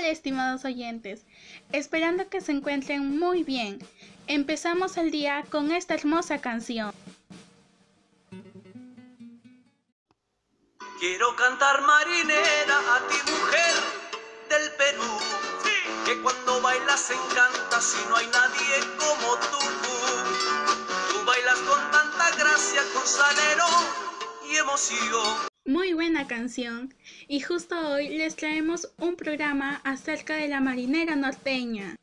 Hola estimados oyentes, esperando que se encuentren muy bien. Empezamos el día con esta hermosa canción. Quiero cantar marinera a ti mujer del Perú, que cuando bailas encanta si no hay nadie como tú. Tú bailas con tanta gracia, con salero y emoción. Muy buena canción. Y justo hoy les traemos un programa acerca de la marinera norteña.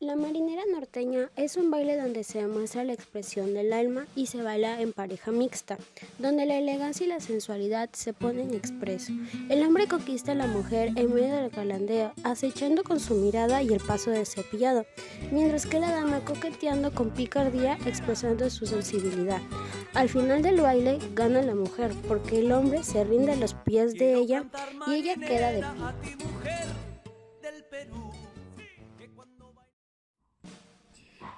La marinera norteña es un baile donde se demuestra la expresión del alma y se baila en pareja mixta, donde la elegancia y la sensualidad se ponen expreso. El hombre conquista a la mujer en medio del galandeo, acechando con su mirada y el paso de cepillado, mientras que la dama coqueteando con picardía expresando su sensibilidad. Al final del baile gana la mujer porque el hombre se rinde a los pies de ella y ella queda de pie.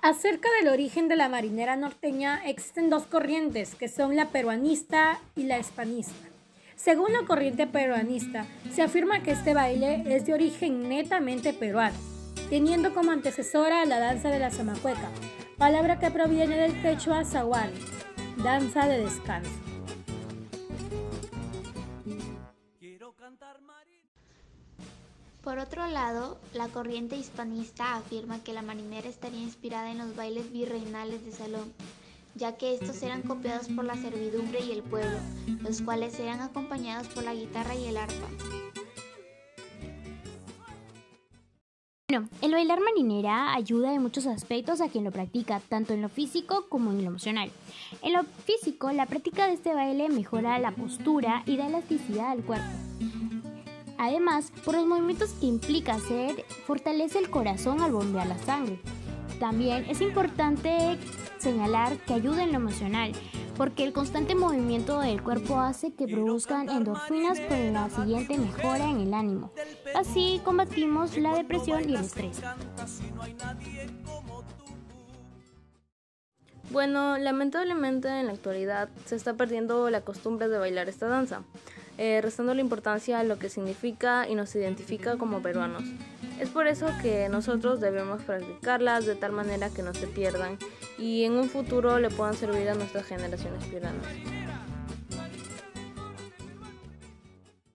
Acerca del origen de la marinera norteña existen dos corrientes, que son la peruanista y la hispanista. Según la corriente peruanista, se afirma que este baile es de origen netamente peruano, teniendo como antecesora la danza de la zamacueca, palabra que proviene del quechua zahuari, danza de descanso. Por otro lado, la corriente hispanista afirma que la marinera estaría inspirada en los bailes virreinales de salón, ya que estos eran copiados por la servidumbre y el pueblo, los cuales eran acompañados por la guitarra y el arpa. Bueno, el bailar marinera ayuda en muchos aspectos a quien lo practica, tanto en lo físico como en lo emocional. En lo físico, la práctica de este baile mejora la postura y da elasticidad al cuerpo. Además, por los movimientos que implica hacer, fortalece el corazón al bombear la sangre. También es importante señalar que ayuda en lo emocional, porque el constante movimiento del cuerpo hace que produzcan endorfinas con la siguiente mejora en el ánimo. Así combatimos la depresión y el estrés. Bueno, lamentablemente en la actualidad se está perdiendo la costumbre de bailar esta danza, eh, restando la importancia a lo que significa y nos identifica como peruanos. Es por eso que nosotros debemos practicarlas de tal manera que no se pierdan y en un futuro le puedan servir a nuestras generaciones peruanas.